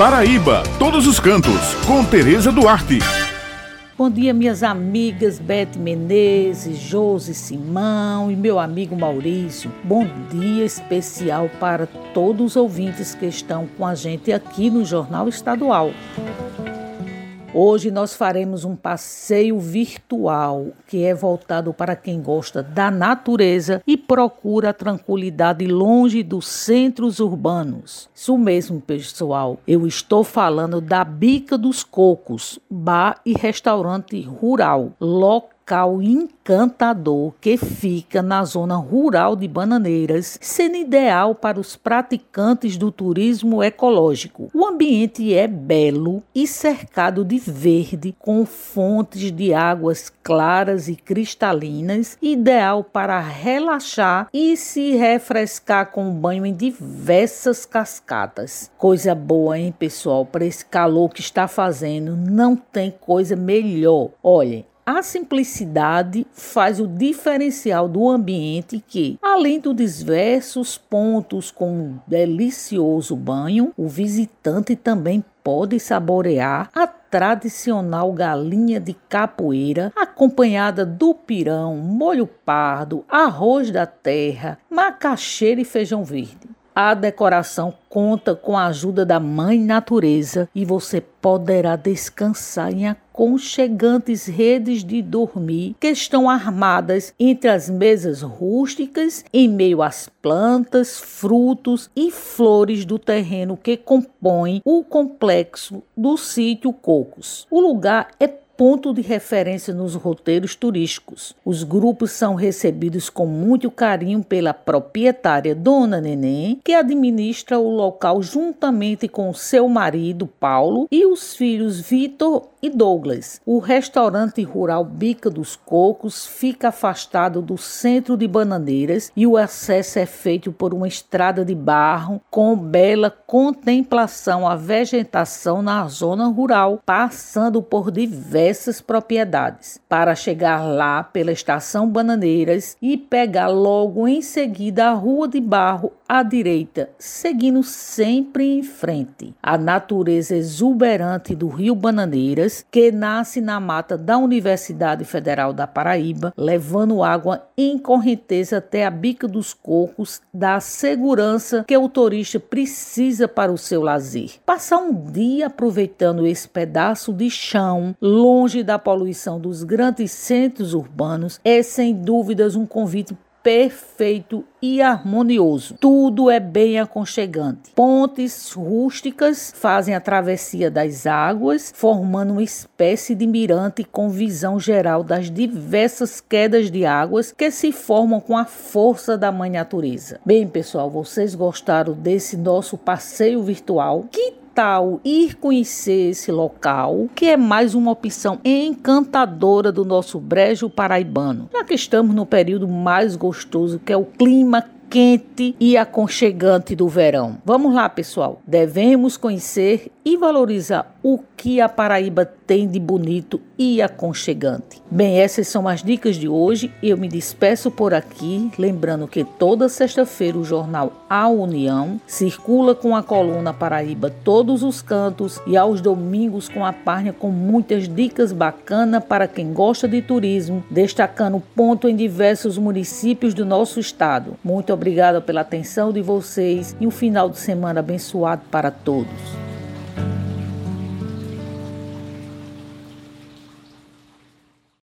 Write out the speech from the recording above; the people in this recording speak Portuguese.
Paraíba, todos os cantos, com Tereza Duarte. Bom dia, minhas amigas Beth Menezes, Josi Simão e meu amigo Maurício. Bom dia especial para todos os ouvintes que estão com a gente aqui no Jornal Estadual. Hoje nós faremos um passeio virtual que é voltado para quem gosta da natureza e procura a tranquilidade longe dos centros urbanos. Isso mesmo, pessoal. Eu estou falando da Bica dos Cocos, bar e restaurante rural, local local encantador que fica na zona rural de Bananeiras, sendo ideal para os praticantes do turismo ecológico. O ambiente é belo e cercado de verde, com fontes de águas claras e cristalinas, ideal para relaxar e se refrescar com banho em diversas cascatas. Coisa boa, hein, pessoal? Para esse calor que está fazendo, não tem coisa melhor. Olhem, a simplicidade faz o diferencial do ambiente que, além dos diversos pontos com um delicioso banho, o visitante também pode saborear a tradicional galinha de capoeira, acompanhada do pirão, molho pardo, arroz da terra, macaxeira e feijão verde. A decoração conta com a ajuda da Mãe Natureza e você poderá descansar em aconchegantes redes de dormir que estão armadas entre as mesas rústicas, em meio às plantas, frutos e flores do terreno que compõem o complexo do sítio Cocos. O lugar é ponto de referência nos roteiros turísticos. Os grupos são recebidos com muito carinho pela proprietária Dona Neném, que administra o local juntamente com seu marido Paulo e os filhos Vitor e Douglas. O restaurante rural Bica dos Cocos fica afastado do centro de Bananeiras e o acesso é feito por uma estrada de barro com bela contemplação à vegetação na zona rural, passando por diversos essas propriedades, para chegar lá pela estação Bananeiras e pegar logo em seguida a Rua de Barro à direita, seguindo sempre em frente. A natureza exuberante do Rio Bananeiras, que nasce na mata da Universidade Federal da Paraíba, levando água em correnteza até a bica dos cocos, dá a segurança que o turista precisa para o seu lazer. Passar um dia aproveitando esse pedaço de chão, longe da poluição dos grandes centros urbanos, é sem dúvidas um convite perfeito e harmonioso. Tudo é bem aconchegante. Pontes rústicas fazem a travessia das águas, formando uma espécie de mirante com visão geral das diversas quedas de águas que se formam com a força da mãe natureza. Bem, pessoal, vocês gostaram desse nosso passeio virtual? Que tal ir conhecer esse local, que é mais uma opção encantadora do nosso brejo paraibano, já que estamos no período mais gostoso, que é o clima quente e aconchegante do verão. Vamos lá, pessoal. Devemos conhecer e valorizar o que a Paraíba tem de bonito e aconchegante. Bem, essas são as dicas de hoje. Eu me despeço por aqui, lembrando que toda sexta-feira o jornal A União circula com a coluna Paraíba todos os cantos e aos domingos com a página com muitas dicas bacanas para quem gosta de turismo, destacando ponto em diversos municípios do nosso estado. Muito obrigada pela atenção de vocês e um final de semana abençoado para todos.